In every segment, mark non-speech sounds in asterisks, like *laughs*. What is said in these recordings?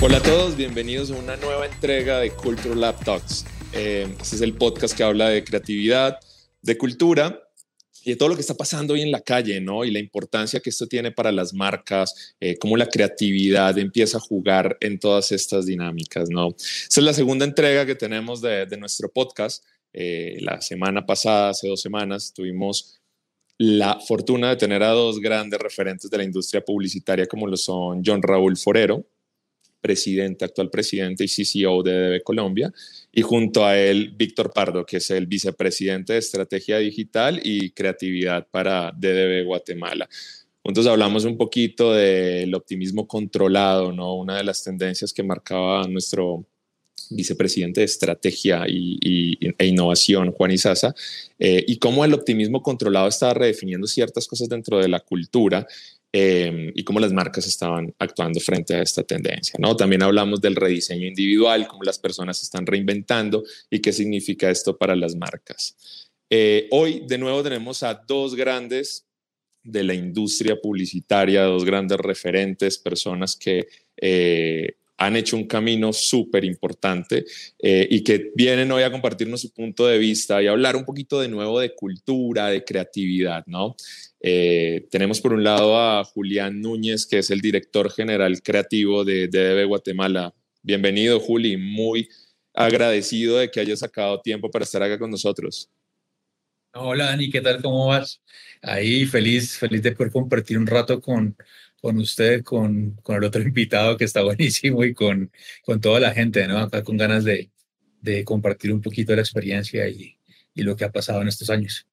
Hola a todos, bienvenidos a una nueva entrega de Culture Lab Talks. Eh, este es el podcast que habla de creatividad, de cultura y de todo lo que está pasando hoy en la calle, ¿no? Y la importancia que esto tiene para las marcas, eh, cómo la creatividad empieza a jugar en todas estas dinámicas, ¿no? Esta es la segunda entrega que tenemos de, nuestro podcast. Eh, la semana pasada, hace dos semanas, tuvimos la fortuna de tener a dos grandes referentes de la industria publicitaria como lo son John Raúl Forero, presidente, actual presidente y CCO de DB Colombia, y junto a él Víctor Pardo, que es el vicepresidente de Estrategia Digital y Creatividad para DDB Guatemala. Juntos hablamos un poquito del optimismo controlado, ¿no? Una de las tendencias que marcaba nuestro vicepresidente de Estrategia y, e Innovación, Juan Izaza, eh, y cómo el optimismo controlado estaba redefiniendo ciertas cosas dentro de la cultura Em, y cómo las marcas estaban actuando frente a esta tendencia. ¿no? También hablamos del rediseño individual, cómo las personas están reinventando y qué significa esto para las marcas. Eh, hoy de nuevo tenemos a dos grandes de la industria publicitaria, dos grandes referentes, personas que eh, han hecho un camino súper importante eh, y que vienen hoy a compartirnos su punto de vista y hablar un poquito de nuevo de cultura, de creatividad, ¿no? Eh, tenemos por un lado a Julián Núñez, que es el director general creativo de DDB Guatemala. Bienvenido, Juli. Muy agradecido de que hayas sacado tiempo para estar acá con nosotros. Hola, Dani, ¿qué tal? ¿Cómo vas? Ahí feliz, feliz de poder compartir un rato con, con usted, con, con el otro *laughs* invitado que está buenísimo y con, con toda la gente, ¿no? Acá con ganas de, de compartir un poquito de la experiencia y, y lo que ha pasado en estos años.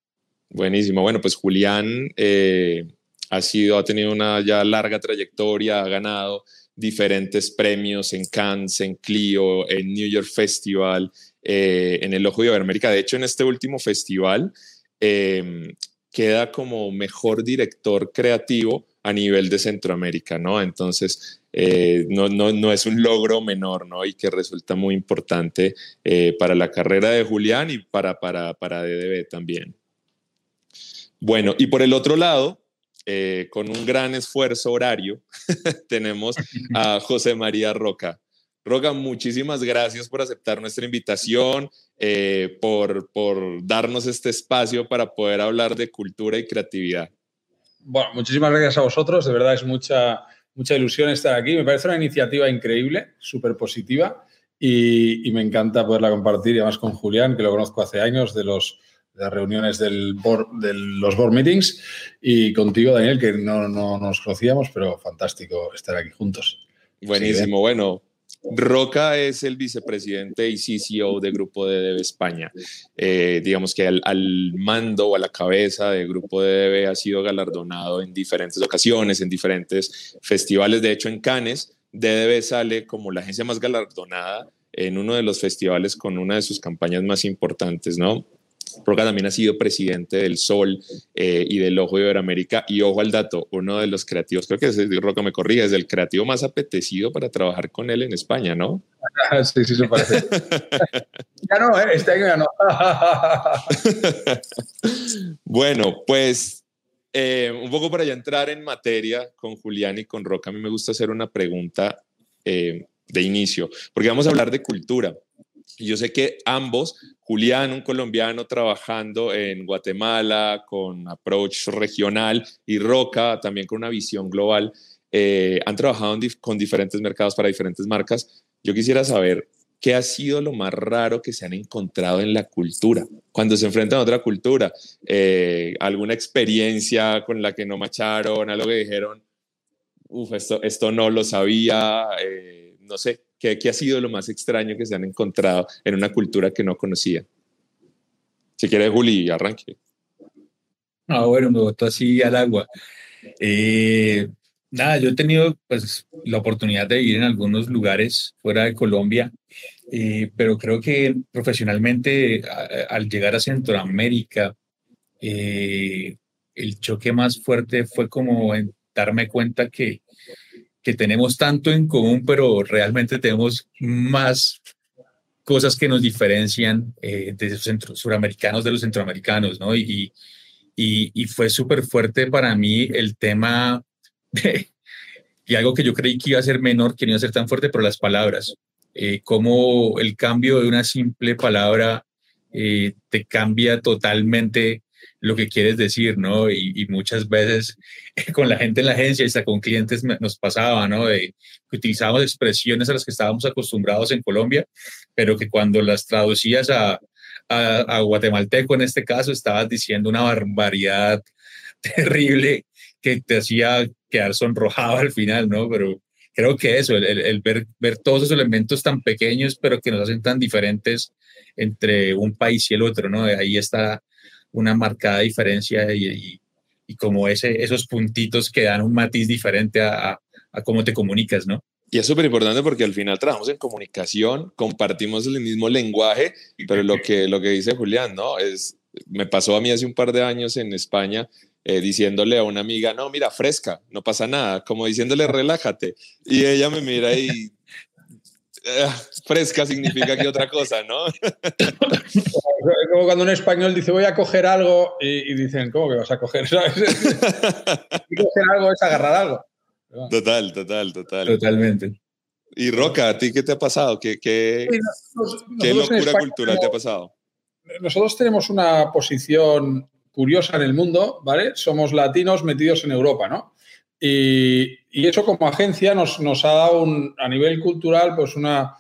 Buenísimo. Bueno, pues Julián eh, ha sido, ha tenido una ya larga trayectoria, ha ganado diferentes premios en Cannes, en Clio, en New York Festival, eh, en el Ojo de América. De hecho, en este último festival em, queda como mejor director creativo a nivel de Centroamérica, ¿no? Entonces, eh, no, no, no, es un logro menor, ¿no? Y que resulta muy importante para la carrera de Julián y para, para, para DDB también. Bueno, y por el otro lado, eh, con un gran esfuerzo horario, *laughs* tenemos a José María Roca. Roca, muchísimas gracias por aceptar nuestra invitación, eh, por, por darnos este espacio para poder hablar de cultura y creatividad. Bueno, muchísimas gracias a vosotros, de verdad es mucha, mucha ilusión estar aquí. Me parece una iniciativa increíble, súper positiva y, y, me encanta poderla compartir y además con Julián, que lo conozco hace años, de los las reuniones del board, de los board meetings y contigo, Daniel, que no, no nos conocíamos, pero fantástico estar aquí juntos. Buenísimo, bueno. Roca es el vicepresidente y CCO de Grupo DDB España. Eh, digamos que al, mando o a la cabeza del Grupo DDB ha sido galardonado en diferentes ocasiones, en diferentes festivales. De hecho, en Cannes, DDB sale como la agencia más galardonada en uno de los festivales con una de sus campañas más importantes, ¿no? Roca también ha sido presidente del Sol eh, y del Ojo de Iberoamérica. Y ojo al dato, uno de los creativos, creo que es, Roca me corrige, es el creativo más apetecido para trabajar con él en España, ¿no? sí, sí, se parece. *laughs* ya no, ¿eh? este año ya no. *laughs* bueno, pues eh, un poco para ya entrar en materia con Julián y con Roca, a mí me gusta hacer una pregunta de inicio, porque vamos a hablar de cultura. Yo sé que ambos, Julián, un colombiano trabajando en Guatemala con approach regional y Roca también con una visión global, eh, han trabajado con diferentes mercados para diferentes marcas. Yo quisiera saber qué ha sido lo más raro que se han encontrado en la cultura, cuando se enfrentan a otra cultura, eh, alguna experiencia con la que no macharon, algo que dijeron, uff, esto, esto no lo sabía, eh, no sé, ¿Qué, ha sido lo más extraño que se han encontrado en una cultura que no conocía? Si quiere, Juli, arranque. Ah, bueno, me botó así al agua. Eh, nada, yo he tenido pues, la oportunidad de vivir en algunos lugares fuera de Colombia, eh, pero creo que profesionalmente al llegar a Centroamérica, eh, el choque más fuerte fue como darme cuenta que que tenemos tanto en común, pero realmente tenemos más cosas que nos diferencian eh, de los centro, suramericanos de los centroamericanos, ¿no? Y, y, fue súper fuerte para mí el tema de, y algo que yo creí que iba a ser menor, que no iba a ser tan fuerte, pero las palabras. Eh, cómo el cambio de una simple palabra eh, te cambia totalmente lo que quieres decir, ¿no? Y, muchas veces *laughs* con la gente en la agencia y hasta con clientes nos pasaba, ¿no? De que utilizábamos expresiones a las que estábamos acostumbrados en Colombia, pero que cuando las traducías a, a, guatemalteco en este caso, estabas diciendo una barbaridad *laughs* terrible que te hacía quedar sonrojado al final, ¿no? Pero creo que eso, el, ver, ver todos esos elementos tan pequeños, pero que nos hacen tan diferentes entre un país y el otro, ¿no? Ahí está una marcada diferencia y, como esos puntitos que dan un matiz diferente a, a, cómo te comunicas, ¿no? Y es súper importante porque al final trabajamos en comunicación, compartimos el mismo lenguaje, pero lo que, lo que dice Julián, ¿no? Es, me pasó a mí hace un par de años en España eh, diciéndole a una amiga, no, mira, fresca, no pasa nada, como diciéndole, relájate. Y ella me mira y eh, fresca significa que otra cosa, ¿no? Como cuando un español dice voy a coger algo y, dicen, ¿cómo que vas a coger? ¿Sabes? *laughs* coger algo es agarrar algo. Total, total, total. Totalmente. Y Roca, ¿a ti qué te ha pasado? ¿Qué, qué, ¿qué locura cultural te ha pasado? Nosotros tenemos una posición curiosa en el mundo, ¿vale? Somos latinos metidos en Europa, ¿no? Y, eso como agencia nos, nos ha dado a nivel cultural pues una,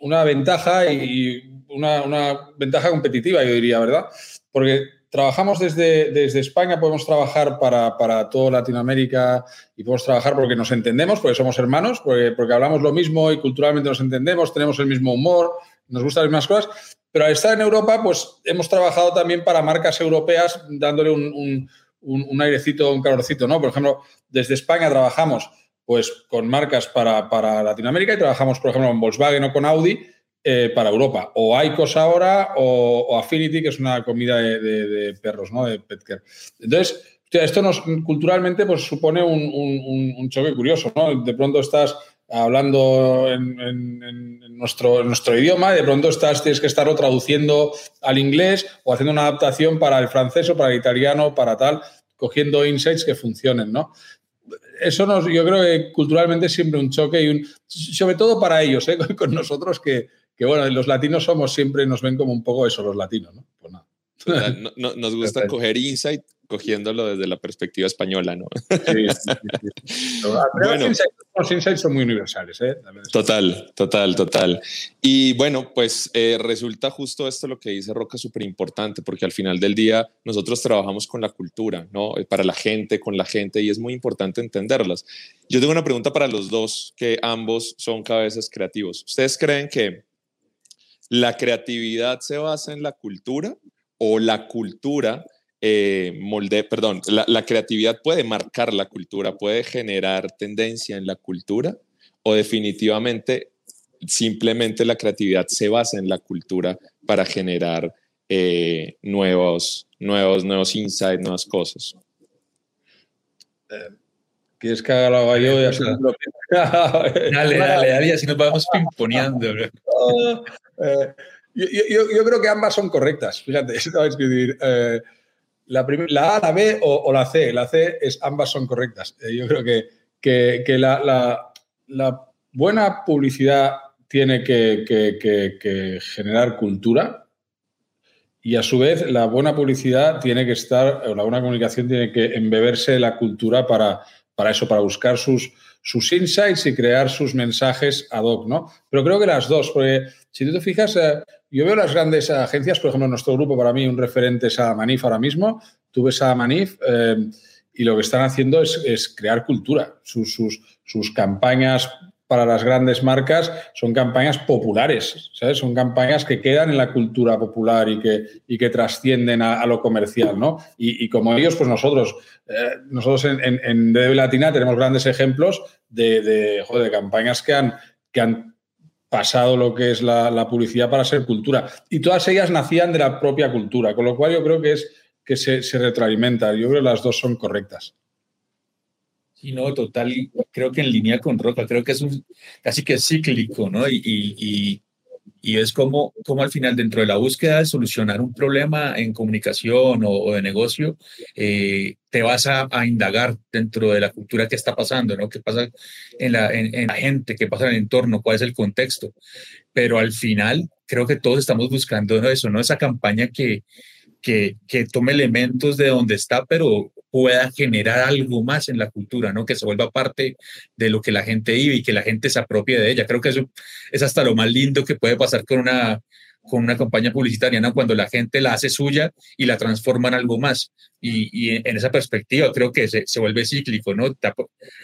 una ventaja y una, una, ventaja competitiva, yo diría, ¿verdad? Porque trabajamos desde, desde España, podemos trabajar para, para toda Latinoamérica y podemos trabajar porque nos entendemos, porque somos hermanos, porque, porque hablamos lo mismo y culturalmente nos entendemos, tenemos el mismo humor, nos gustan las mismas cosas pero al estar en Europa, pues hemos trabajado también para marcas europeas, dándole un, airecito, un calorcito, ¿no? Por ejemplo, desde España trabajamos pues con marcas para, para Latinoamérica y trabajamos, por ejemplo, con Volkswagen o con Audi eh, para Europa. O Icos ahora o, Affinity, que es una comida de, perros, ¿no? De Petker. Entonces, esto nos culturalmente pues supone un, un, choque curioso, ¿no? De pronto estás hablando en, nuestro, nuestro idioma y de pronto estás, tienes que estarlo traduciendo al inglés o haciendo una adaptación para el francés o para el italiano, para tal, cogiendo insights que funcionen, ¿no? Eso nos, yo creo que culturalmente es siempre un choque y un, sobre todo para ellos, ¿eh? *laughs* con nosotros que, que, bueno, los latinos somos siempre, nos ven como un poco eso, los latinos, ¿no? Pues nada. nos gusta coger insight cogiéndolo desde la perspectiva española, ¿no? Sí, sí, *laughs* bueno, los insights son muy universales, ¿eh? Total, total, total. Y bueno, pues eh, resulta justo esto lo que dice Roca súper importante, porque al final del día nosotros trabajamos con la cultura, ¿no? Eh, para la gente, con la gente, y es muy importante entenderlas. Yo tengo una pregunta para los dos, que ambos son cabezas creativos. ¿Ustedes creen que la creatividad se basa en la cultura o la cultura eh, molde, perdón, la, creatividad puede marcar la cultura, puede generar tendencia en la cultura o definitivamente simplemente la creatividad se basa en la cultura para generar eh, nuevos, nuevos, nuevos insights, nuevas cosas. Eh, ¿Quieres que haga la yo? *laughs* dale, dale, dale, así nos vamos *laughs* pimponeando. yo, yo, yo, creo que ambas son correctas. Fíjate, *laughs* es decir, la, A, la B o, la C. La C es ambas son correctas. Eh, yo creo que, que, la, buena publicidad tiene que, generar cultura y a su vez la buena publicidad tiene que estar, o la buena comunicación tiene que embeberse la cultura para, para eso, para buscar sus, sus insights y crear sus mensajes ad hoc, ¿no? Pero creo que las dos, porque si tú te fijas, eh, yo veo las grandes agencias, por ejemplo, nuestro grupo, para mí, un referente es Manif ahora mismo. Tú ves a Manif eh, y lo que están haciendo es, crear cultura. Sus, sus, campañas para las grandes marcas son campañas populares, ¿sabes? Son campañas que quedan en la cultura popular y que, y que trascienden a, lo comercial, ¿no? Y, como ellos, pues nosotros, eh, nosotros en, en, DB Latina tenemos grandes ejemplos de, de, de campañas que han, que han pasado lo que es la, publicidad para ser cultura. Y todas ellas nacían de la propia cultura, con lo cual yo creo que es que se, se retroalimenta. Yo creo que las dos son correctas. Sí, no, total, creo que en línea con Roca, creo que es un, casi que cíclico, ¿no? Y, y es como, como al final dentro de la búsqueda de solucionar un problema en comunicación o, de negocio, eh, te vas a, indagar dentro de la cultura que está pasando, ¿no? ¿Qué pasa en la, en, la gente? ¿Qué pasa en el entorno? ¿Cuál es el contexto? Pero al final creo que todos estamos buscando eso, ¿no? Esa campaña que, que, que, tome elementos de donde está, pero pueda generar algo más en la cultura, ¿no? Que se vuelva parte de lo que la gente vive y que la gente se apropie de ella. Creo que eso es hasta lo más lindo que puede pasar con una, con una campaña publicitaria, ¿no? Cuando la gente la hace suya y la transforma en algo más. Y, en esa perspectiva creo que se, se vuelve cíclico, ¿no?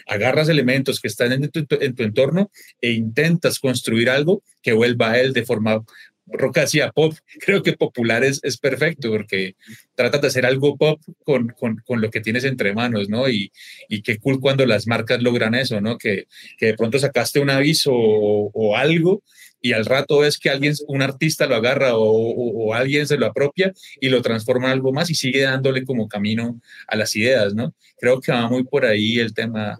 agarras elementos que están en tu, en tu, entorno e intentas construir algo que vuelva a él de forma Roca hacía pop, creo que popular es, es perfecto porque tratas de hacer algo pop con, con, con, lo que tienes entre manos, ¿no? Y, y qué cool cuando las marcas logran eso, ¿no? Que, que de pronto sacaste un aviso o, algo y al rato ves que alguien, un artista lo agarra o, o, alguien se lo apropia y lo transforma en algo más y sigue dándole como camino a las ideas, ¿no? Creo que va muy por ahí el tema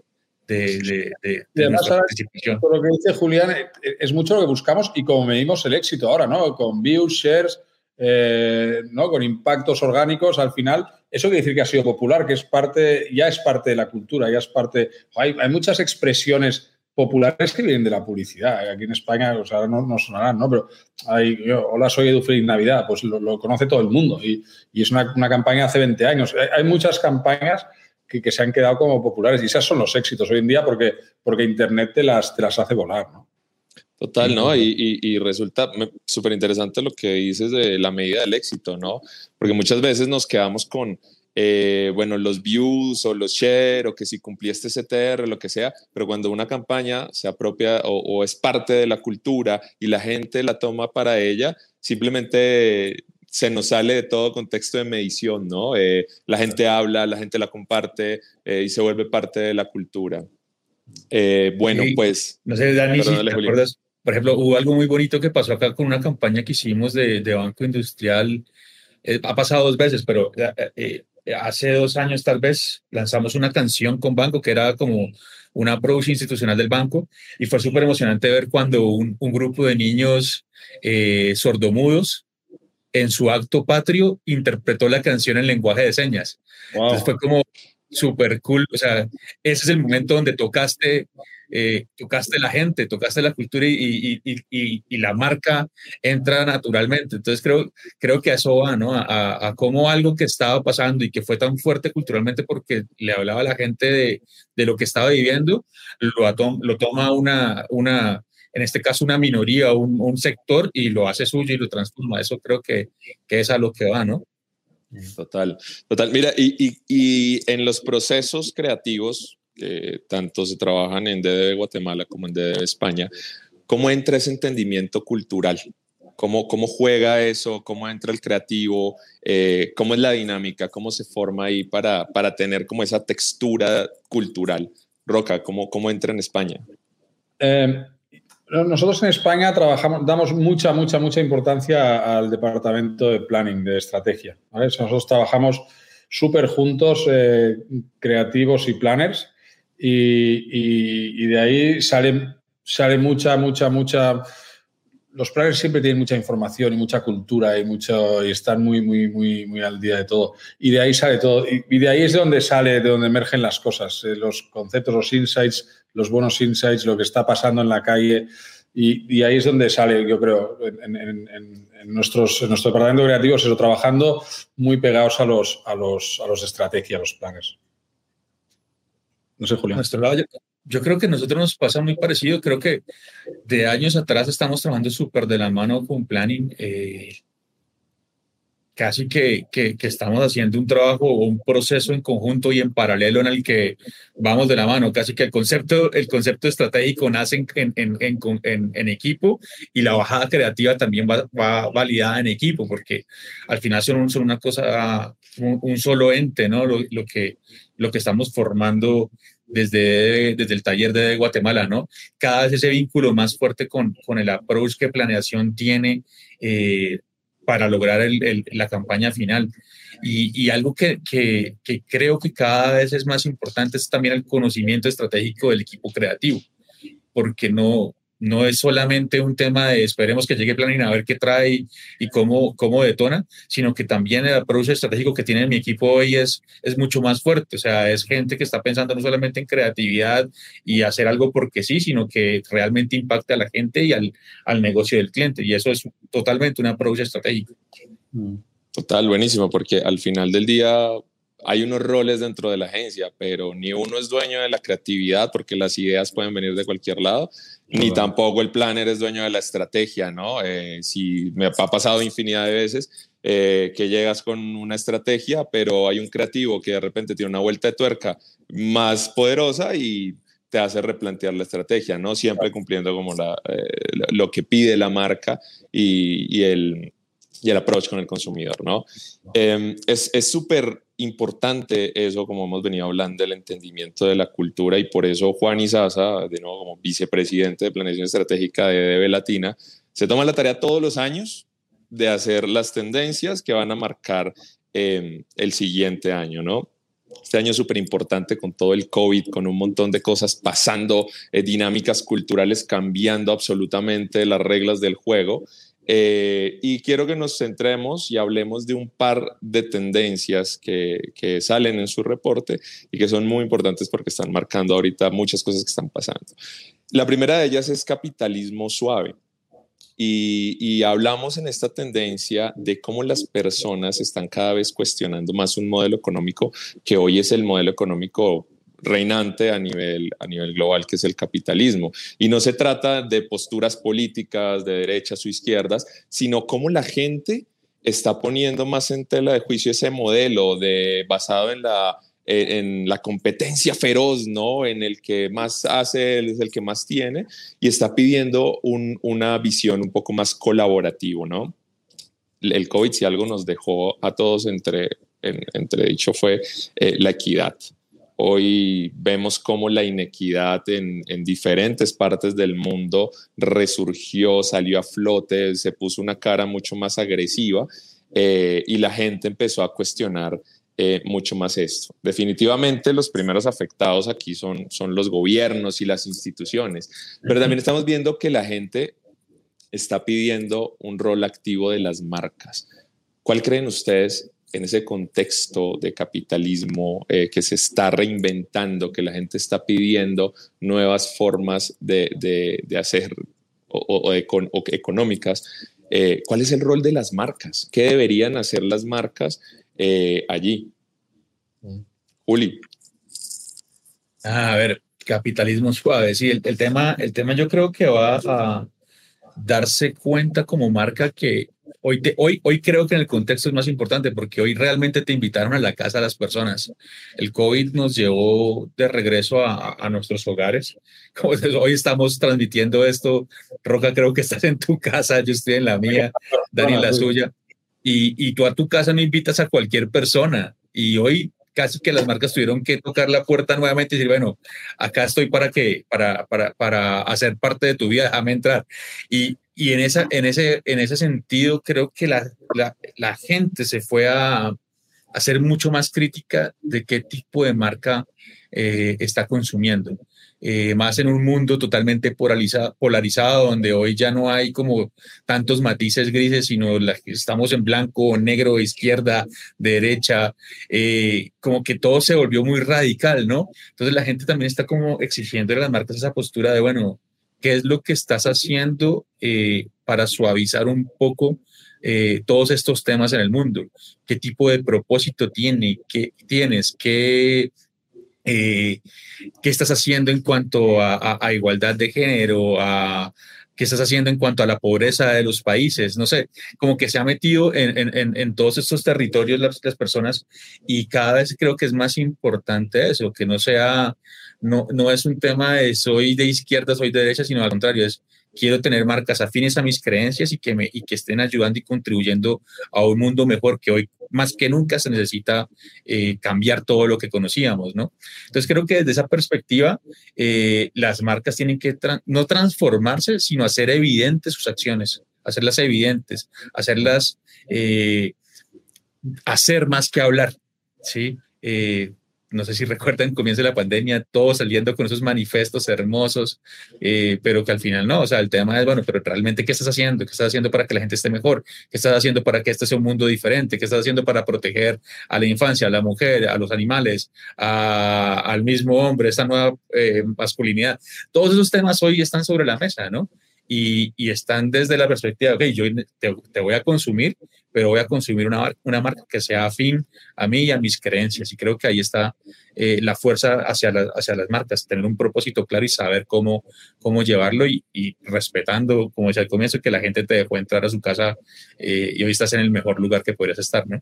de, de, Por lo que dice Julián, eh, es mucho lo que buscamos y como medimos el éxito ahora, ¿no? Con views, shares, eh, ¿no? Con impactos orgánicos, al final, eso quiere decir que ha sido popular, que es parte, ya es parte de la cultura, ya es parte. Hay, hay muchas expresiones populares que vienen de la publicidad. Aquí en España, o sea, no, no sonarán, ¿no? Pero hay, hola, soy Edu Feliz Navidad, pues lo, conoce todo el mundo y, y es una, una, campaña hace 20 años. hay muchas campañas que, se han quedado como populares. Y esos son los éxitos hoy en día porque, porque Internet te las, te las hace volar, ¿no? Total, ¿no? Y, y, resulta súper interesante lo que dices de la medida del éxito, ¿no? Porque muchas veces nos quedamos con, eh, bueno, los views o los share o que si cumpliste CTR, lo que sea, pero cuando una campaña se apropia o, o, es parte de la cultura y la gente la toma para ella, simplemente se nos sale de todo contexto de medición, ¿no? Eh, la gente habla, la gente la comparte eh, y se vuelve parte de la cultura. Eh, bueno, pues... No sé, Dani, si te acuerdas, por ejemplo, hubo algo muy bonito que pasó acá con una campaña que hicimos de, de Banco Industrial. ha pasado dos veces, pero hace dos años tal vez lanzamos una canción con Banco que era como una approach institucional del banco y fue súper emocionante ver cuando un, un grupo de niños sordomudos en su acto patrio interpretó la canción en lenguaje de señas. Entonces fue como súper cool. O sea, ese es el momento donde tocaste, eh, tocaste la gente, tocaste la cultura y, y, y, y, la marca entra naturalmente. Entonces creo, creo que eso va, ¿no? A, a, cómo algo que estaba pasando y que fue tan fuerte culturalmente porque le hablaba a la gente de, de lo que estaba viviendo, lo, lo toma una, una, en este caso una minoría, un, un sector, y lo hace suyo y lo transforma. Eso creo que, que es a lo que va, ¿no? Total, total. Mira, y, y, y en los procesos creativos, que tanto se trabajan en DDB Guatemala como en DDB España, ¿cómo entra ese entendimiento cultural? ¿Cómo, cómo juega eso? ¿Cómo entra el creativo? Eh, ¿Cómo es la dinámica? ¿Cómo se forma ahí para, para tener como esa textura cultural? Roca, ¿cómo, cómo entra en España? Eh, nosotros en España trabajamos, damos mucha, mucha, mucha importancia al departamento de planning, de estrategia. Nosotros trabajamos súper juntos, eh, creativos y planners, y, de ahí sale, sale mucha, mucha, mucha. Los planners siempre tienen mucha información y mucha cultura y mucho y están muy, muy, muy, muy al día de todo. Y de ahí sale todo. Y, de ahí es de donde sale, de donde emergen las cosas, eh, los conceptos, los insights los buenos insights, lo que está pasando en la calle. Y, ahí es donde sale, yo creo, en, nuestros, en nuestro departamento creativo, eso, trabajando muy pegados a los, a los, a los de estrategia, a los planes. No sé, Julián. Nuestro lado, yo, creo que a nosotros nos pasa muy parecido. Creo que de años atrás estamos trabajando súper de la mano con planning. Eh, casi que, que, estamos haciendo un trabajo o un proceso en conjunto y en paralelo en el que vamos de la mano, casi que el concepto, el concepto estratégico nace en, en, en, en equipo y la bajada creativa también va, va, validada en equipo, porque al final son, son una cosa, un, solo ente, ¿no? Lo, lo, que, lo que estamos formando desde, desde el taller de Guatemala, ¿no? Cada vez ese vínculo más fuerte con, con el approach que planeación tiene. Eh, para lograr la campaña final. Y, algo que, creo que cada vez es más importante es también el conocimiento estratégico del equipo creativo, porque no, no es solamente un tema de esperemos que llegue Planning a ver qué trae y cómo, cómo detona, sino que también el approach estratégico que tiene mi equipo hoy es, es mucho más fuerte. O sea, es gente que está pensando no solamente en creatividad y hacer algo porque sí, sino que realmente impacte a la gente y al, al negocio del cliente. Y eso es totalmente un approach estratégico. Total, buenísimo, porque al final del día hay unos roles dentro de la agencia, pero ni uno es dueño de la creatividad porque las ideas pueden venir de cualquier lado, ni tampoco el planner es dueño de la estrategia, ¿no? Eh, si me ha pasado infinidad de veces eh, que llegas con una estrategia, pero hay un creativo que de repente tiene una vuelta de tuerca más poderosa y te hace replantear la estrategia, ¿no? Siempre cumpliendo como la, eh, lo que pide la marca y, y el y el approach con el consumidor, ¿no? Em, es súper importante eso, como hemos venido hablando, el entendimiento de la cultura y por eso Juan Izaza, de nuevo como vicepresidente de Planeación Estratégica de DB Latina, se toma la tarea todos los años de hacer las tendencias que van a marcar em, el siguiente año, ¿no? Este año es súper importante con todo el COVID, con un montón de cosas pasando, eh, dinámicas culturales cambiando absolutamente las reglas del juego. Eh, y quiero que nos centremos y hablemos de un par de tendencias que, que, salen en su reporte y que son muy importantes porque están marcando ahorita muchas cosas que están pasando. La primera de ellas es capitalismo suave. Y, y hablamos en esta tendencia de cómo las personas están cada vez cuestionando más un modelo económico que hoy es el modelo económico reinante a nivel, a nivel global, que es el capitalismo. Y no se trata de posturas políticas de derechas o izquierdas, sino cómo la gente está poniendo más en tela de juicio ese modelo de, basado en la, en la competencia feroz, ¿no? En el que más hace es el que más tiene y está pidiendo una visión un poco más colaborativo, ¿no? El COVID, si algo nos dejó a todos entre, entre dicho, fue eh, la equidad. Hoy vemos cómo la inequidad en, diferentes partes del mundo resurgió, salió a flote, se puso una cara mucho más agresiva eh, y la gente empezó a cuestionar eh, mucho más esto. Definitivamente los primeros afectados aquí son, son los gobiernos y las instituciones, pero también estamos viendo que la gente está pidiendo un rol activo de las marcas. ¿Cuál creen ustedes en ese contexto de capitalismo eh, que se está reinventando, que la gente está pidiendo nuevas formas de, de, hacer o, económicas, eh, ¿cuál es el rol de las marcas? ¿Qué deberían hacer las marcas eh, allí? Juli. Ah, a ver, capitalismo suave. Sí, el, el, tema, el tema yo creo que va a darse cuenta como marca que Hoy, hoy, hoy creo que en el contexto es más importante porque hoy realmente te invitaron a la casa a las personas. El COVID nos llevó de regreso a, a nuestros hogares. *laughs* Como hoy estamos transmitiendo esto, Roca, creo que estás en tu casa, yo estoy en la mía, Dani en la suya. Y, y tú a tu casa no invitas a cualquier persona. Y hoy casi que las marcas tuvieron que tocar la puerta nuevamente y decir, bueno, acá estoy para que, para, para, para hacer parte de tu vida, déjame entrar. Y, y en, esa, en, ese, en ese sentido creo que la, la, gente se fue a, a, ser mucho más crítica de qué tipo de marca eh, está consumiendo. Eh, más en un mundo totalmente polarizado, polarizado, donde hoy ya no hay como tantos matices grises, sino estamos en blanco, negro, izquierda, derecha, eh, como que todo se volvió muy radical, ¿no? Entonces la gente también está como exigiendo a las marcas esa postura de, bueno, ¿qué es lo que estás haciendo eh, para suavizar un poco todos estos temas en el mundo? ¿Qué tipo de propósito tiene, qué, tienes? ¿Qué eh, qué estás haciendo en cuanto a, igualdad de género, qué estás haciendo en cuanto a la pobreza de los países, no sé, como que se ha metido en, todos estos territorios las, personas y cada vez creo que es más importante eso, que no sea, no, no es un tema de soy de izquierda, soy de derecha, sino al contrario, es quiero tener marcas afines a mis creencias y que, me, y que estén ayudando y contribuyendo a un mundo mejor que hoy más que nunca se necesita eh, cambiar todo lo que conocíamos, ¿no? Entonces creo que desde esa perspectiva eh, las marcas tienen que no transformarse, sino hacer evidentes sus acciones, hacerlas evidentes, hacerlas eh, hacer más que hablar, ¿sí? No sé si *laughs* recuerdan, comienza la pandemia, todos saliendo con esos manifestos hermosos, eh, pero que al final no, o sea, el tema es, bueno, pero realmente, ¿qué estás haciendo? ¿Qué estás haciendo para que la gente esté mejor? ¿Qué estás haciendo para que este sea un mundo diferente? ¿Qué estás haciendo para proteger a la infancia, a la mujer, a los animales, al mismo hombre, esta nueva eh, masculinidad? Todos esos temas hoy están sobre la mesa, ¿no? Y, están desde la perspectiva, ok, yo te, voy a consumir, pero voy a consumir una, una marca que sea afín a mí y a mis creencias. Y creo que ahí está eh, la fuerza hacia, hacia las marcas, tener un propósito claro y saber cómo, cómo llevarlo y, respetando, como decía al comienzo, que la gente te dejó entrar a su casa eh, y hoy estás en el mejor lugar que podrías estar, ¿no?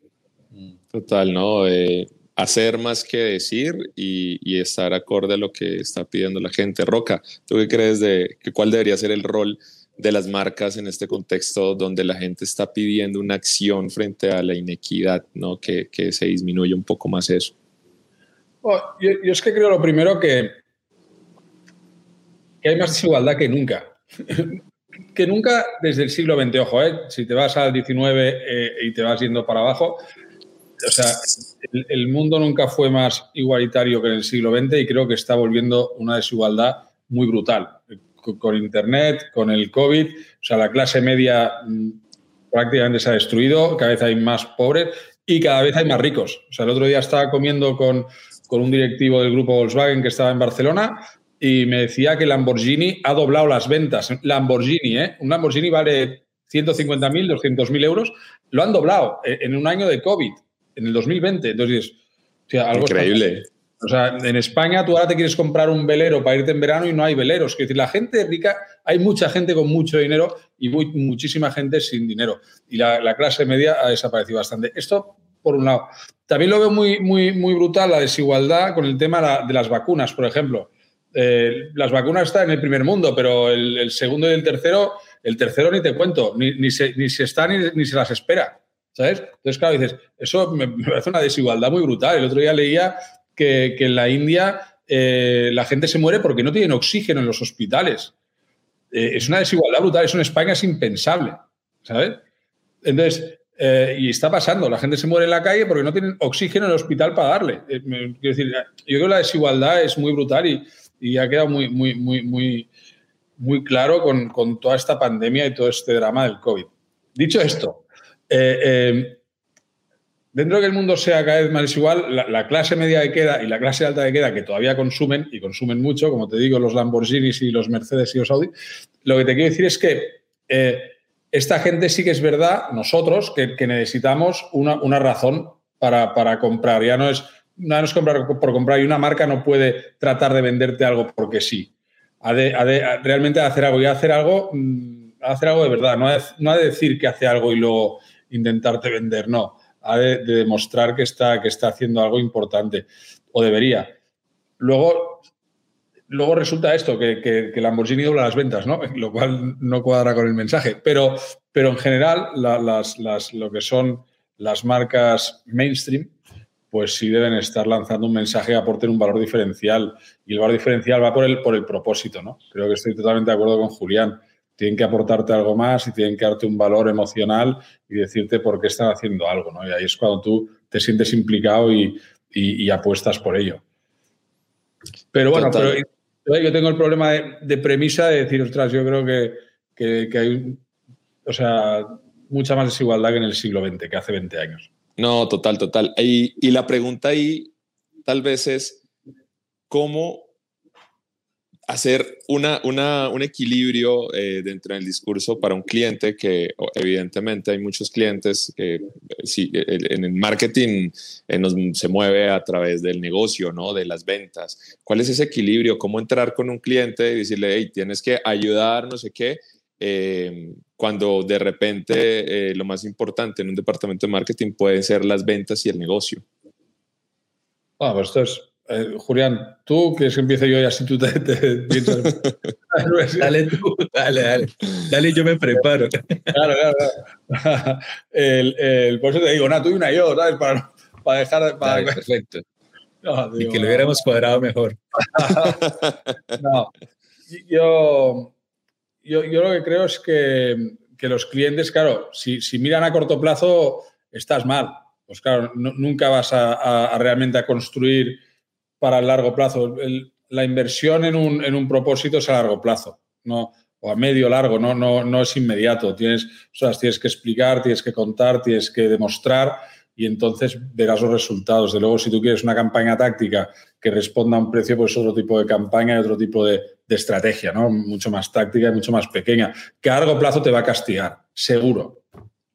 Total, ¿no? Eh, hacer más que decir y, estar acorde a lo que está pidiendo la gente. Roca, ¿tú qué crees de que cuál debería ser el rol de las marcas en este contexto donde la gente está pidiendo una acción frente a la inequidad, ¿no? que, que se disminuya un poco más eso? Oh, yo, es que creo lo primero que, que hay más desigualdad que nunca. *laughs* que nunca desde el siglo XX, ojo, ¿eh? si te vas al XIX eh, y te vas yendo para abajo, o sea, el, mundo nunca fue más igualitario que en el siglo XX y creo que está volviendo una desigualdad muy brutal. Con, Internet, con el COVID, o sea, la clase media mm, prácticamente se ha destruido, cada vez hay más pobres y cada vez hay más ricos. O sea, el otro día estaba comiendo con, con un directivo del grupo Volkswagen que estaba en Barcelona y me decía que Lamborghini ha doblado las ventas. Lamborghini, ¿eh? Un Lamborghini vale 150.000, 200.000 euros. Lo han doblado en un año de COVID en el 2020. Entonces, algo Increíble. O sea, en España tú ahora te quieres comprar un velero para irte en verano y no hay veleros. Es decir, la gente rica, hay mucha gente con mucho dinero y muchísima gente sin dinero. Y la, clase media ha desaparecido bastante. Esto, por un lado. También lo veo muy, muy, muy brutal la desigualdad con el tema de las vacunas, por ejemplo. Eh, las vacunas están en el primer mundo, pero el, segundo y el tercero, el tercero ni te cuento, ni, ni, se, ni se está ni se las espera. ¿Sabes? Entonces, claro, dices, eso me, parece una desigualdad muy brutal. El otro día leía que, en la India eh, la gente se muere porque no tienen oxígeno en los hospitales. Eh, es una desigualdad brutal, eso en España es impensable, ¿sabes? Entonces, eh, y está pasando, la gente se muere en la calle porque no tienen oxígeno en el hospital para darle. quiero decir, yo creo que la desigualdad es muy brutal y, ha quedado muy, muy, muy, muy, muy claro con toda esta pandemia y todo este drama del COVID. Dicho esto, eh, eh, dentro de que el mundo sea cada vez más desigual, la, clase media de queda y la clase alta de queda, que todavía consumen y consumen mucho, como te digo, los Lamborghinis y los Mercedes y los Audi, lo que te quiero decir es que eh, esta gente sí que es verdad, nosotros, que, necesitamos una, razón para, comprar. Ya no es, no es comprar por comprar y una marca no puede tratar de venderte algo porque sí. Ha de, realmente hacer algo y hacer algo, mm, hacer algo de verdad, no no ha de decir que hace algo y luego intentarte vender, no. Ha de, demostrar que está, que está haciendo algo importante, o debería. Luego, luego resulta esto, que, que, Lamborghini dobla las ventas, ¿no? *laughs* Lo cual no cuadra con el mensaje. Pero, pero en general, las, las, lo que son las marcas mainstream, pues sí deben estar lanzando un mensaje que aporte un valor diferencial. Y el valor diferencial va por el, por el propósito, ¿no? Creo que estoy totalmente de acuerdo con Julián tienen que aportarte algo más y tienen que darte un valor emocional y decirte por qué están haciendo algo, ¿no? Y ahí es cuando tú te sientes implicado y, apuestas por ello. Pero bueno, yo tengo el problema de, premisa de decir, ostras, yo creo que, hay, o sea, mucha más desigualdad que en el siglo XX, que hace 20 años. No, total, total. Y, y la pregunta ahí tal vez es, ¿cómo hacer una, un equilibrio eh, dentro del discurso para un cliente que evidentemente hay muchos clientes que eh, sí, en el marketing eh, se mueve a través del negocio, ¿no? de las ventas. ¿Cuál es ese equilibrio? ¿Cómo entrar con un cliente y decirle, hey, tienes que ayudar, no sé qué? cuando de repente lo más importante en un departamento de marketing pueden ser las ventas y el negocio. Ah, pues esto es eh, Julián, tú, que se empiece yo y así tú te, piensas. *laughs* dale tú, dale, dale. Dale, yo me preparo. Claro, claro, *laughs* El, el, por eso te digo, nada, tú y una yo, ¿sabes? Para, para dejar. Para... perfecto. *laughs* y que lo hubiéramos cuadrado mejor. no, yo, yo, yo, lo que creo es que, que los clientes, claro, si, si, miran a corto plazo, estás mal. Pues claro, nunca vas a, a, a realmente a construir para el largo plazo. la inversión en un, en un, propósito es a largo plazo, no, o a medio largo, no, no, no es inmediato. Tienes, o sea, tienes que explicar, tienes que contar, tienes que demostrar y entonces verás los resultados. De luego, si tú quieres una campaña táctica que responda a un precio, pues otro tipo de campaña y otro tipo de, de estrategia, ¿no? Mucho más táctica y mucho más pequeña, que a largo plazo te va a castigar, seguro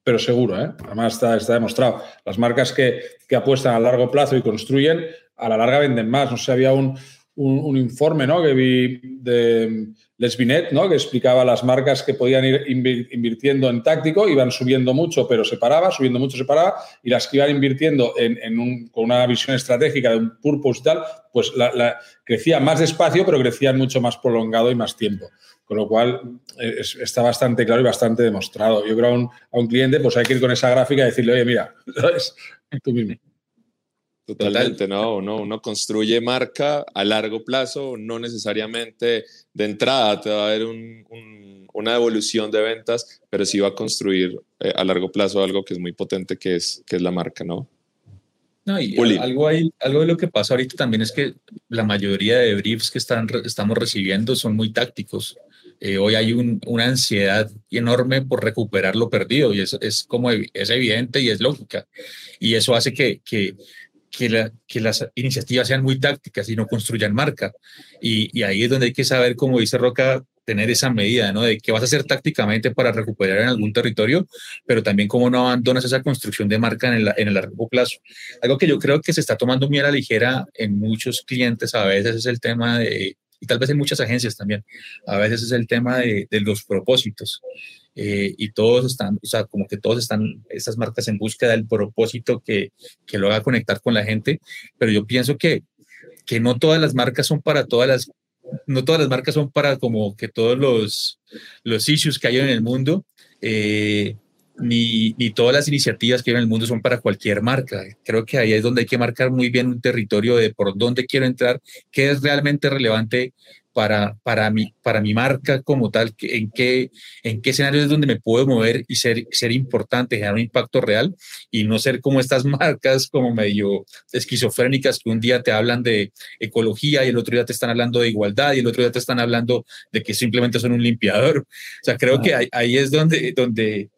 pero seguro, ¿eh? además está, está, demostrado. Las marcas que, que, apuestan a largo plazo y construyen, a la larga venden más. No sé, había un, un, informe ¿no? que vi de Lesbinet, ¿no? que explicaba las marcas que podían ir invirtiendo en táctico, iban subiendo mucho, pero se paraba, subiendo mucho, se paraba, y las que iban invirtiendo en, en un, con una visión estratégica de un purpose y tal, pues la, crecían más despacio, pero crecían mucho más prolongado y más tiempo. Con lo cual eh, está bastante claro y bastante demostrado. Yo creo a un, a un cliente pues hay que ir con esa gráfica y decirle, oye, mira, *laughs* ¿sabes? tú mismo. Totalmente, ¿no? Uno, uno, construye marca a largo plazo, no necesariamente de entrada te va a haber un, un, una evolución de ventas, pero sí va a construir eh, a largo plazo algo que es muy potente, que es, que es la marca, ¿no? No, y algo, hay, algo de lo que pasa ahorita también es que la mayoría de briefs que están, estamos recibiendo son muy tácticos. Eh, hoy hay un, una ansiedad enorme por recuperar lo perdido y eso es como es evidente y es lógica. Y eso hace que, que, que, la, que las iniciativas sean muy tácticas y no construyan marca. Y, ahí es donde hay que saber, como dice Roca, tener esa medida, ¿no? De qué vas a hacer tácticamente para recuperar en algún territorio, pero también cómo no abandonas esa construcción de marca en el, largo plazo. Algo que yo creo que se está tomando muy a la ligera en muchos clientes a veces es el tema de y tal vez en muchas agencias también, a veces es el tema de los propósitos. Eh, y todos están, o sea, como que todos están, estas marcas en búsqueda del propósito que, que lo haga conectar con la gente, pero yo pienso que, que no todas las marcas son para todas las, no todas las marcas son para como que todos los, los issues que hay en el mundo. Eh, ni, ni, todas las iniciativas que hay en el mundo son para cualquier marca. Creo que ahí es donde hay que marcar muy bien un territorio de por dónde quiero entrar, qué es realmente relevante para, para, mi, para mi marca como tal, en qué, en qué escenarios es donde me puedo mover y ser, ser importante, generar un impacto real y no ser como estas *laughs* marcas como medio esquizofrénicas que un día te hablan de ecología y el otro día te están hablando de igualdad y el otro día te están hablando de que simplemente son un limpiador. O sea, creo que ahí, ahí es donde, donde,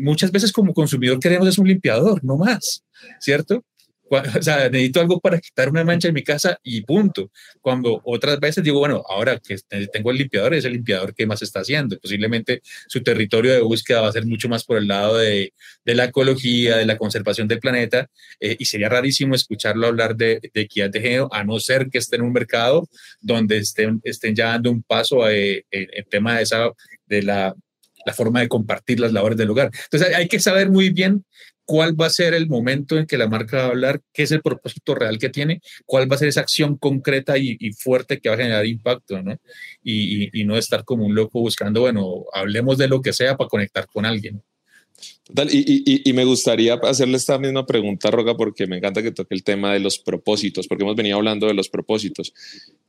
muchas veces como consumidor queremos es un limpiador, no más, ¿cierto? O sea, necesito algo para quitar una mancha en mi casa y punto. Cuando otras veces digo, bueno, ahora que tengo el limpiador, es el limpiador que más está haciendo. Posiblemente su territorio de búsqueda va a ser mucho más por el lado de, de la ecología, de la conservación del planeta, eh, y sería rarísimo escucharlo hablar de, de, equidad de género, a no ser que esté en un mercado donde estén, estén ya dando un paso eh, en, en tema de, esa, de la la forma de compartir las labores del hogar. Entonces hay que saber muy bien cuál va a ser el momento en que la marca va a hablar, qué es el propósito real que tiene, cuál va a ser esa acción concreta y, fuerte que va a generar impacto, ¿no? Y, y, no estar como un loco buscando, bueno, hablemos de lo que sea para conectar con alguien. Total, y, y, me gustaría hacerle esta misma pregunta, Roca, porque me encanta que toque el tema de los propósitos, porque hemos venido hablando de los propósitos.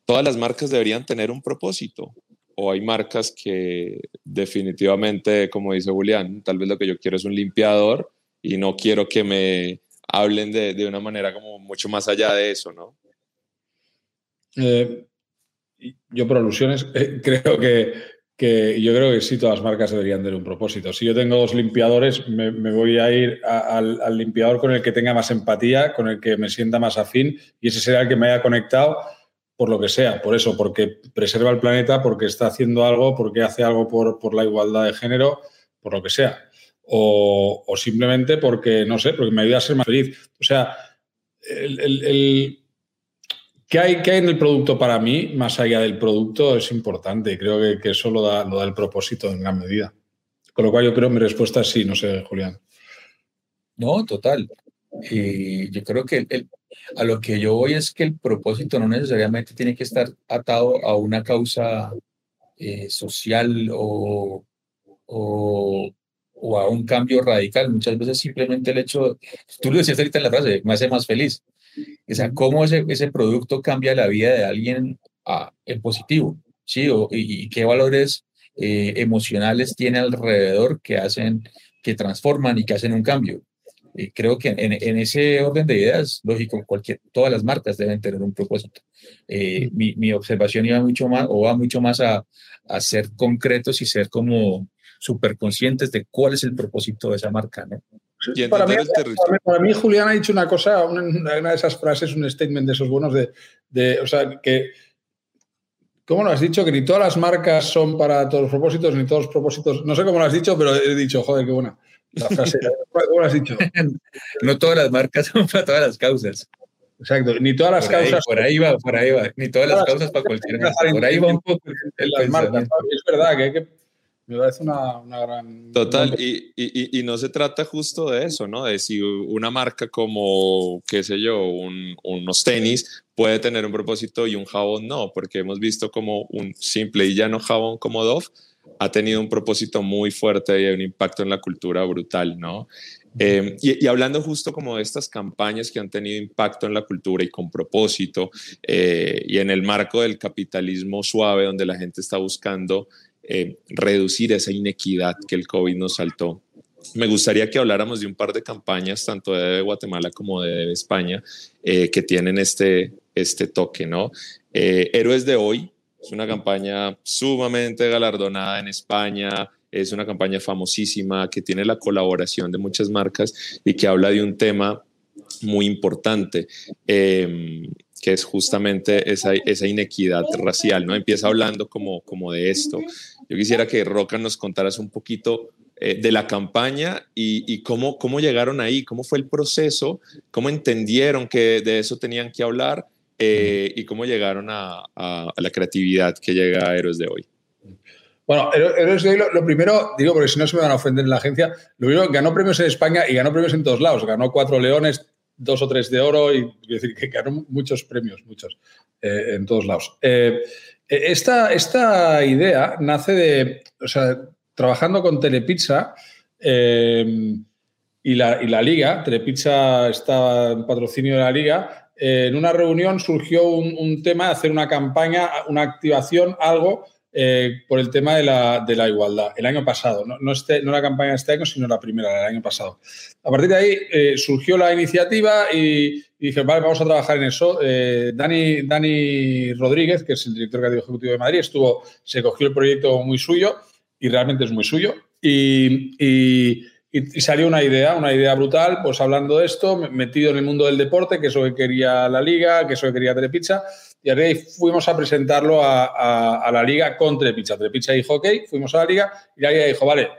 Todas las marcas deberían tener un propósito o hay marcas que definitivamente, como dice Julián, tal vez lo que yo quiero es un limpiador y no quiero que me hablen de, de una manera como mucho más allá de eso, ¿no? Eh, yo por alusiones *laughs* eh, creo que, que, yo creo que sí todas las marcas deberían tener un propósito. Si yo tengo dos limpiadores, me, voy a ir al, al, limpiador con el que tenga más empatía, con el que me sienta más afín y ese será el que me haya conectado por lo que sea, por eso, porque preserva el planeta, porque está haciendo algo, porque hace algo por, por la igualdad de género, por lo que sea. O, simplemente porque, no sé, porque me ayuda a ser más feliz. O sea, el, el, ¿qué, hay, ¿qué hay en el producto para mí, más allá del producto, es importante. Creo que, que eso lo da, lo da el propósito en gran medida. Con lo cual yo creo que mi respuesta es sí, no sé, Julián. No, total. Y yo creo que el, a lo que yo voy es que el propósito no necesariamente tiene que estar atado a una causa eh, social o, o, o, a un cambio radical. Muchas veces simplemente el hecho, tú lo decías ahorita en la frase, me hace más feliz. O sea, cómo ese, ese producto cambia la vida de alguien a, en positivo, ¿sí? O, y, y, qué valores eh, emocionales tiene alrededor que hacen, que transforman y que hacen un cambio Y creo que en, en, ese orden de ideas, lógico, cualquier, todas las marcas deben tener un propósito. Eh, mi, mi, observación iba mucho más, o va mucho más a, a ser concretos y ser como súper conscientes de cuál es el propósito de esa marca, ¿no? Para mí, para, mí, Julián ha dicho una cosa, una, una, de esas frases, un statement de esos buenos de, de, o sea, que, ¿cómo lo has dicho? Que ni todas las marcas son para todos los propósitos, ni todos los propósitos, no sé cómo lo has dicho, pero he dicho, joder, qué buena. La frase, *laughs* ¿cómo lo has dicho? no todas las marcas son para todas las causas. Exacto, ni todas las por causas. Ahí, por ahí va, por ahí va. Ni todas las causas para cualquier Por ahí va un poco el las marcas. Es verdad que hay que parece una, una gran... Total, y, y, y, no se trata justo de eso, ¿no? De si una marca como, qué sé yo, un, unos tenis puede tener un propósito y un jabón no, porque hemos visto como un simple y llano jabón como Dove ha tenido un propósito muy fuerte y un impacto en la cultura brutal, ¿no? Eh, y, y, hablando justo como de estas campañas que han tenido impacto en la cultura y con propósito, eh, y en el marco del capitalismo suave, donde la gente está buscando eh, reducir esa inequidad que el COVID nos saltó. Me gustaría que habláramos de un par de campañas, tanto de Guatemala como de España, eh, que tienen este, este toque, ¿no? Eh, Héroes de hoy es una campaña sumamente galardonada en España, es una campaña famosísima que tiene la colaboración de muchas marcas y que habla de un tema muy importante. Eh, que es justamente esa, inequidad racial, ¿no? Empieza hablando como, como de esto. Yo quisiera que Roca nos contaras un poquito eh, de la campaña y, cómo, cómo llegaron ahí, cómo fue el proceso, cómo entendieron que de eso tenían que hablar eh, y cómo llegaron a, a, la creatividad que llega a Héroes de hoy. Bueno, Héroes de hoy, lo, lo, primero, digo, porque si no se me van a ofender en la agencia, lo primero, ganó premios en España y ganó premios en todos lados. Ganó cuatro leones, dos o tres de oro y decir que ganó muchos premios, muchos, eh, en todos lados. Eh, esta, esta, idea nace de, o sea, trabajando con Telepizza eh, y, la, y, la, Liga, Telepizza está en patrocinio de la Liga, en una reunión surgió un, un tema de hacer una campaña, una activación, algo eh, por el tema de la, igualdad, el año pasado, este, no, la campaña de este año, sino la primera del año pasado. A partir de ahí eh, surgió la iniciativa y, y, dije, vale, vamos a trabajar en eso. Eh, Dani, Dani Rodríguez, que es el director creativo ejecutivo de Madrid, estuvo, se cogió el proyecto muy suyo y realmente es muy suyo. Y, salió una idea, una idea brutal, pues hablando de esto, metido en el mundo del deporte, que es lo que quería la liga, que es lo que quería Telepizza, y ahí fuimos a presentarlo a, a, a la liga con Telepizza. Telepizza dijo, ok, fuimos a la liga y la liga dijo, vale,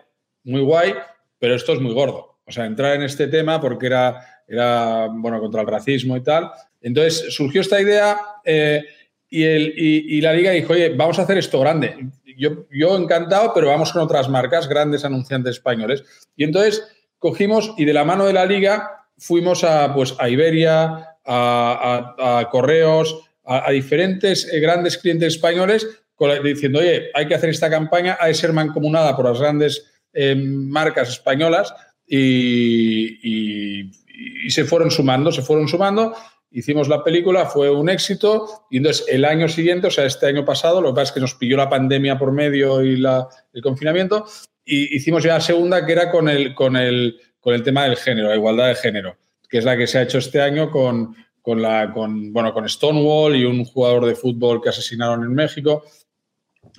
muy guay, pero esto es muy gordo. O sea, entrar en este tema porque era, era bueno, contra el racismo y tal. Entonces surgió esta idea eh, y, el, y, y, la liga dijo, oye, vamos a hacer esto grande. Yo, encantado, pero vamos con otras marcas, grandes anunciantes españoles. Y entonces cogimos y de la mano de la liga fuimos a, pues, a Iberia, a, Correos, a, diferentes eh, grandes clientes españoles diciendo, oye, hay que hacer esta campaña, ha de ser mancomunada por las grandes eh, marcas españolas y, se fueron sumando, se fueron sumando. Hicimos la película, fue un éxito y entonces el año siguiente, o sea, este año pasado, lo que pasa es que nos pilló la pandemia por medio y la, el confinamiento, y hicimos ya la segunda que era con el, con, el, con el tema del género, la igualdad de género, que es la que se ha hecho este año con, con, la, con, bueno, con Stonewall y un jugador de fútbol que asesinaron en México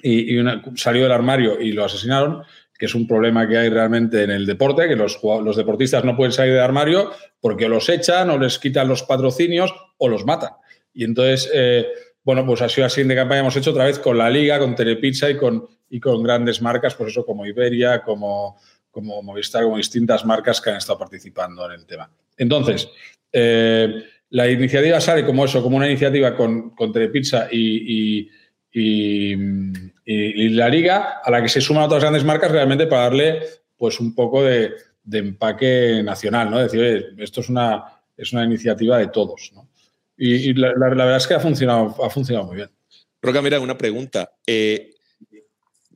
y, salió del armario y lo asesinaron, que es un problema que hay realmente en el deporte, que los, los deportistas no pueden salir del armario porque o los echan o les quitan los patrocinios o los matan. Y entonces, eh, bueno, pues ha sido así de campaña hemos hecho otra vez con la Liga, con Telepizza y con, y con grandes marcas, pues eso como Iberia, como, como Movistar, como distintas marcas que han estado participando en el tema. Entonces, eh, la iniciativa sale como eso, como una iniciativa con, con Telepizza y, y, y, la Liga, a la que se suman otras grandes marcas realmente para darle pues un poco de, de empaque nacional, ¿no? Decir, esto es una, es una iniciativa de todos, ¿no? Y, la, la, la, verdad es que ha funcionado, ha funcionado muy bien. Roca, mira, una pregunta. Eh,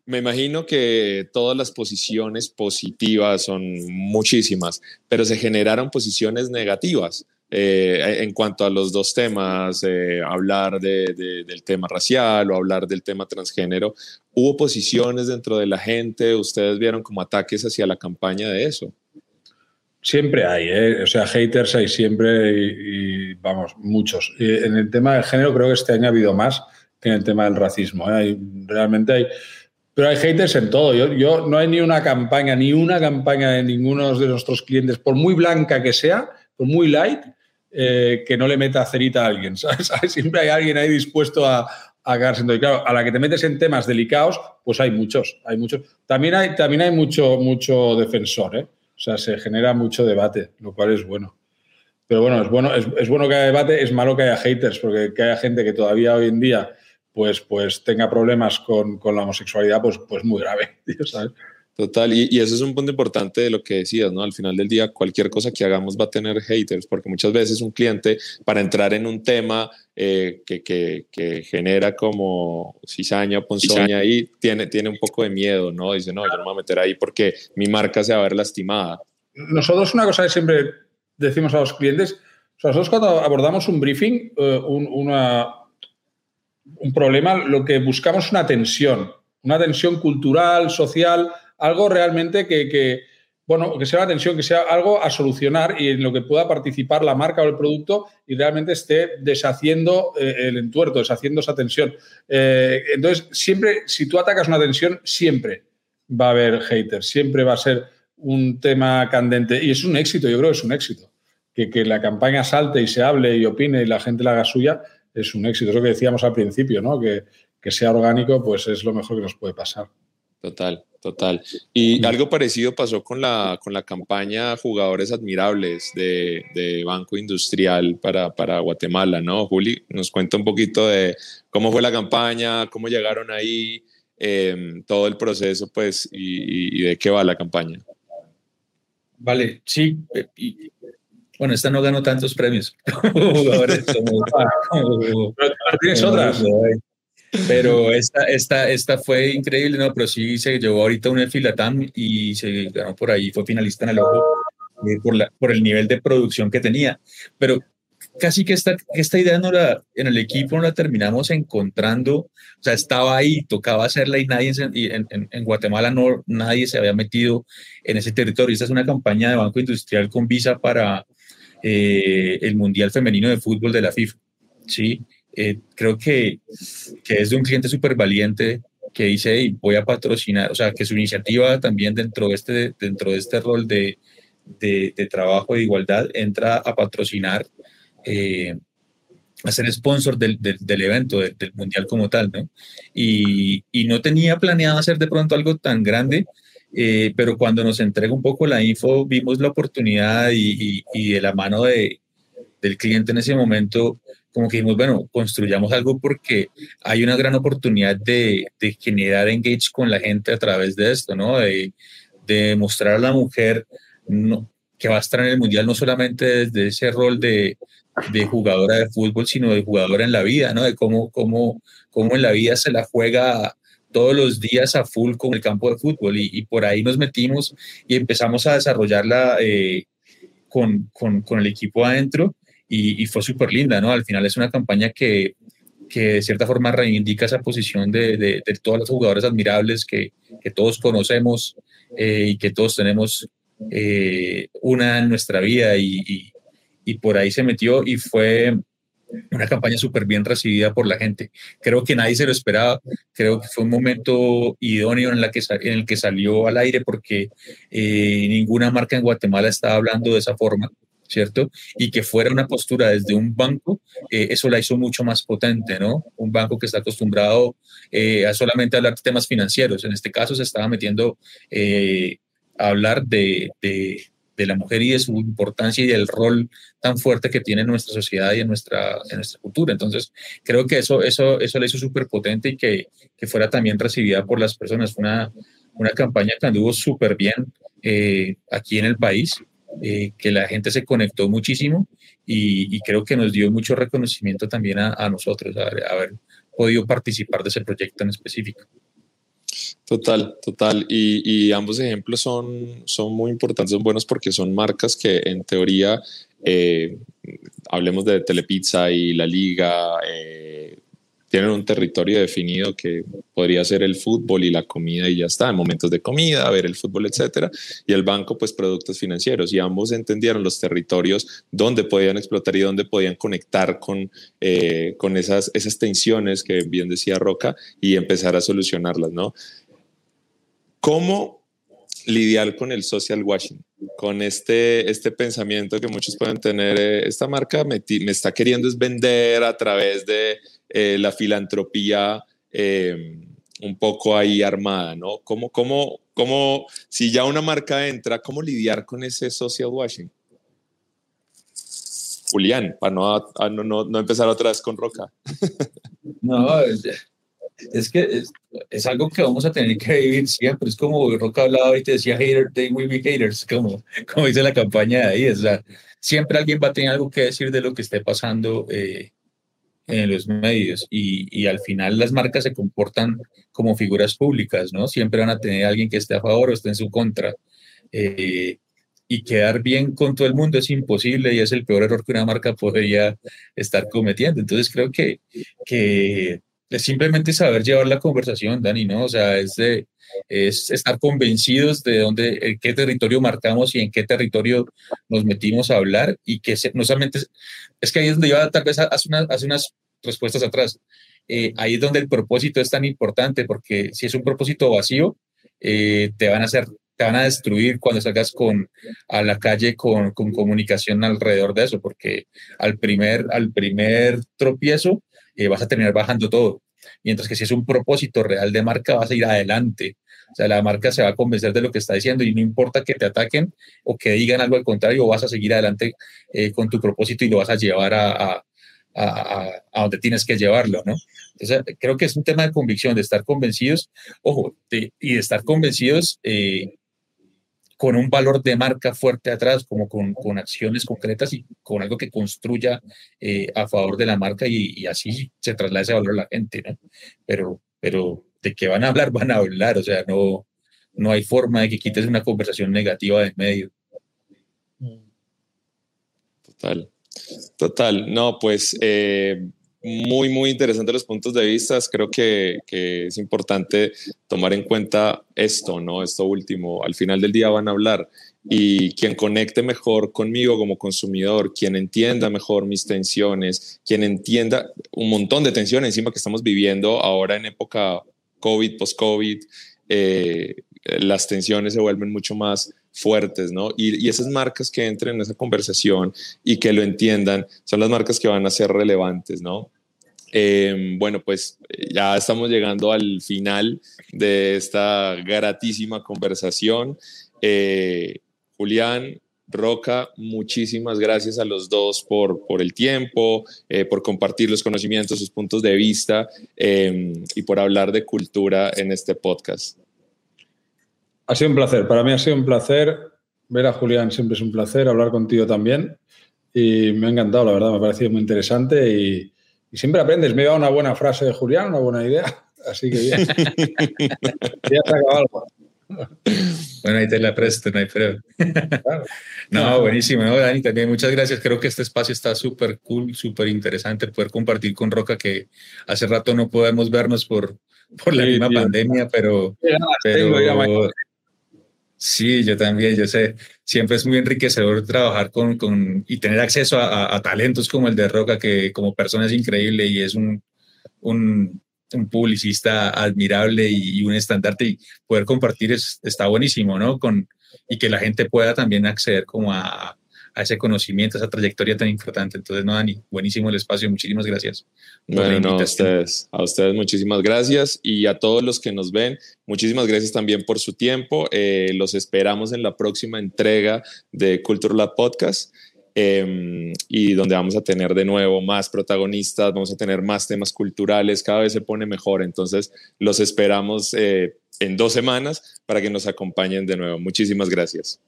me imagino que todas las posiciones positivas son muchísimas, pero se generaron posiciones negativas eh, en cuanto a los dos temas, eh, hablar de, de, del tema racial o hablar del tema transgénero. ¿Hubo posiciones dentro de la gente? ¿Ustedes vieron como ataques hacia la campaña de eso? Siempre hay, ¿eh? o sea, haters hay siempre y, vamos, muchos. en el tema del género creo que este año ha habido más que en el tema del racismo. ¿eh? Hay, realmente hay, pero hay haters en todo. Yo, yo, no hay ni una campaña, ni una campaña de ninguno de nuestros clientes, por muy blanca que sea, por muy light, eh, que no le meta cerita a alguien. *laughs* ¿sabes? Siempre hay alguien ahí dispuesto a, a quedarse Y claro, a la que te metes en temas delicados, pues hay muchos, hay muchos. También hay, también hay mucho, mucho defensor, ¿eh? O sea, se genera mucho debate, lo cual es bueno. Pero bueno, es bueno, es, bueno que haya debate, es malo que haya haters, porque que haya gente que todavía hoy en día pues, pues tenga problemas con, con la homosexualidad, pues, pues muy grave, *laughs* ¿sabes? Total, y, y, eso es un punto importante de lo que decías, ¿no? Al final del día, cualquier cosa que hagamos va a tener haters, porque muchas veces un cliente, para entrar en un tema eh, que, que, que, genera como cizaña, ponzoña ahí, tiene, tiene un poco de miedo, ¿no? Dice, no, yo no me voy a meter ahí porque mi marca se va a ver lastimada. Nosotros una cosa que siempre decimos a los clientes, nosotros cuando abordamos un briefing, eh, un, una, un problema, lo que buscamos es una tensión, una tensión cultural, social, algo realmente que, bueno, que sea una tensión, que sea algo a solucionar y en lo que pueda participar la marca o el producto y realmente esté deshaciendo eh, el entuerto, deshaciendo esa tensión. Eh, entonces, siempre, si tú atacas una tensión, siempre va a haber haters, siempre va a ser un tema candente y es un éxito, yo creo que es un éxito. Que, que la campaña salte y se hable y opine y la gente la haga suya es un éxito. Es lo que decíamos al principio, ¿no? Que, que sea orgánico, pues es lo mejor que nos puede pasar. Total, total. Y algo parecido pasó con la, con la campaña Jugadores Admirables de, de Banco Industrial para, para, Guatemala, ¿no? Juli, nos cuenta un poquito de cómo fue la campaña, cómo llegaron ahí, eh, todo el proceso, pues, y, y, de qué va la campaña. Vale, sí. Y, bueno, esta no ganó tantos premios. *laughs* Jugadores, como, *laughs* Pero tienes otras. Pero *laughs* esta, esta, esta fue increíble, ¿no? Pero sí se llevó ahorita un Filatam y se ganó por ahí, fue finalista en el ojo eh, por, la, por el nivel de producción que tenía. Pero casi que esta, esta idea no la, en el equipo no la terminamos encontrando, o sea, estaba ahí, tocaba hacerla y nadie en, en, en, Guatemala no, nadie se había metido en ese territorio. Esta es una campaña de Banco Industrial con visa para eh, el Mundial Femenino de Fútbol de la FIFA, ¿sí? Eh, creo que, que, es de un cliente súper valiente que dice, voy a patrocinar, o sea, que su iniciativa también dentro de este, dentro de este rol de, de, de trabajo de igualdad entra a patrocinar, eh, a ser sponsor del, del, del evento, del, del, mundial como tal, ¿no? Y, y, no tenía planeado hacer de pronto algo tan grande, eh, pero cuando nos entrega un poco la info, vimos la oportunidad y, y, y de la mano de, del cliente en ese momento, como que dijimos, bueno, construyamos algo porque hay una gran oportunidad de, de generar engage con la gente a través de esto, ¿no? De, de mostrar a la mujer no, que va a estar en el mundial no solamente desde ese rol de, de jugadora de fútbol, sino de jugadora en la vida, ¿no? De cómo, cómo, cómo en la vida se la juega todos los días a full con el campo de fútbol y, y por ahí nos metimos y empezamos a desarrollarla eh, con, con, con el equipo adentro y, y fue súper linda, ¿no? Al final es una campaña que, que de cierta forma reivindica esa posición de, de, de todas las jugadoras admirables que, que todos conocemos eh, y que todos tenemos eh, una en nuestra vida y, y, y, por ahí se metió y fue una campaña súper bien recibida por la gente. Creo que nadie se lo esperaba, creo que fue un momento idóneo en, la que, en el que salió al aire porque eh, ninguna marca en Guatemala estaba hablando de esa forma. ¿Cierto? Y que fuera una postura desde un banco, eh, eso la hizo mucho más potente, ¿no? Un banco que está acostumbrado eh, a solamente hablar de temas financieros. En este caso se estaba metiendo eh, a hablar de, de, de, la mujer y de su importancia y del rol tan fuerte que tiene en nuestra sociedad y en nuestra, en nuestra cultura. Entonces, creo que eso, eso, eso la hizo súper potente y que, que fuera también recibida por las personas. Una, una campaña que anduvo súper bien aquí en el país eh, que la gente se conectó muchísimo y, creo que nos dio mucho reconocimiento también a, nosotros, a haber, podido participar de ese proyecto en específico. Total, total. Y, y, ambos ejemplos son, son muy importantes, son buenos porque son marcas que en teoría, eh, hablemos de Telepizza y La Liga, eh, tienen un territorio definido que podría ser el fútbol y la comida y ya está, en momentos de comida, ver el fútbol, etcétera, y el banco pues productos financieros y ambos entendieron los territorios donde podían explotar y donde podían conectar con, eh, con esas, esas tensiones que bien decía Roca y empezar a solucionarlas, ¿no? ¿Cómo lidiar con el social washing? Con este, este pensamiento que muchos pueden tener, eh, esta marca me, me, está queriendo es vender a través de eh, la filantropía eh, un poco ahí armada, ¿no? ¿Cómo, cómo, cómo, si ya una marca entra, cómo lidiar con ese social washing? Julián, para no, no, no, empezar otra vez con Roca. *laughs* No, es, que es, algo que vamos a tener que vivir siempre. Es como Roca hablaba y te decía, hater, they will be haters, como, como dice la campaña de ahí. O sea, siempre alguien va a tener algo que decir de lo que esté pasando eh, en los medios y, y, al final las marcas se comportan como figuras públicas, ¿no? Siempre van a tener alguien que esté a favor o esté en su contra. Eh, y quedar bien con todo el mundo es imposible y es el peor error que una marca podría estar cometiendo. Entonces creo que, que es simplemente saber llevar la conversación, Dani, ¿no? O sea, es, de, es estar convencidos de dónde, en qué territorio marcamos y en qué territorio nos metimos a hablar y que no solamente, es que ahí es donde yo tal vez hace, hace unas respuestas atrás, eh, ahí es donde el propósito es tan importante porque si es un propósito vacío, eh, te van a hacer te van a destruir cuando salgas con, a la calle con, con, comunicación alrededor de eso, porque al primer, al primer tropiezo eh, vas a terminar bajando todo. Mientras que si es un propósito real de marca, vas a ir adelante. O sea, la marca se va a convencer de lo que está diciendo y no importa que te ataquen o que digan algo al contrario, vas a seguir adelante eh, con tu propósito y lo vas a llevar a, a, a, donde tienes que llevarlo, ¿no? Entonces, creo que es un tema de convicción, de estar convencidos, ojo, y de estar convencidos eh, con un valor de marca fuerte atrás, como con, con acciones concretas y con algo que construya eh, a favor de la marca y, así se traslada ese valor a la gente, ¿no? Pero, pero de qué van a hablar, *laughs* van a hablar, o sea, no, no hay forma de que quites una conversación negativa de medio. Total, total. No, pues eh, muy, muy interesantes los puntos de vista. Creo que, que, es importante tomar en cuenta esto, ¿no? Esto último. Al final del día van a hablar y quien conecte mejor conmigo como consumidor, quien entienda mejor mis tensiones, quien entienda un montón de tensiones encima que estamos viviendo ahora en época COVID, post-COVID, eh, las tensiones se vuelven mucho más fuertes, ¿no? Y, esas marcas que entren en esa conversación y que lo entiendan son las marcas que van a ser relevantes, ¿no? Em, bueno, pues ya estamos llegando al final de esta gratísima conversación. Eh, Julián, Roca, muchísimas gracias a los dos por, por el tiempo, eh, por compartir los conocimientos, sus puntos de vista em, y por hablar de cultura en este podcast. Ha sido un placer, para mí ha sido un placer. Ver a Julián siempre es un placer, hablar contigo también. Y me ha encantado, la verdad, me ha parecido muy interesante y, siempre aprendes. Me dado una buena frase de Julián, una buena idea. Así que bien. *laughs* ya se acabado algo. Bueno, ahí te la presto, no hay pero. No, buenísimo, ¿no, Dani? También muchas gracias. Creo que este espacio está súper cool, súper interesante poder compartir con Roca, que hace rato no podemos vernos por, por la misma pandemia, pero, pero Sí, yo también, yo sé, siempre es muy enriquecedor trabajar con, con y tener acceso a, talentos como el de Roca, que como persona es increíble y es un, un, publicista admirable y, un estandarte y poder compartir es, está buenísimo, ¿no? Con, y que la gente pueda también acceder como a, a ese conocimiento, a esa trayectoria tan importante. Entonces, no, Dani, buenísimo el espacio, muchísimas gracias. Bueno, a ustedes, a ustedes muchísimas gracias y a todos los que nos ven, muchísimas gracias también por su tiempo. Eh, los esperamos en la próxima entrega de Culture Lab Podcast. Em, y donde vamos a tener de nuevo más protagonistas, vamos a tener más temas culturales, cada vez se pone mejor, entonces los esperamos eh, en dos semanas para que nos acompañen de nuevo. Muchísimas gracias.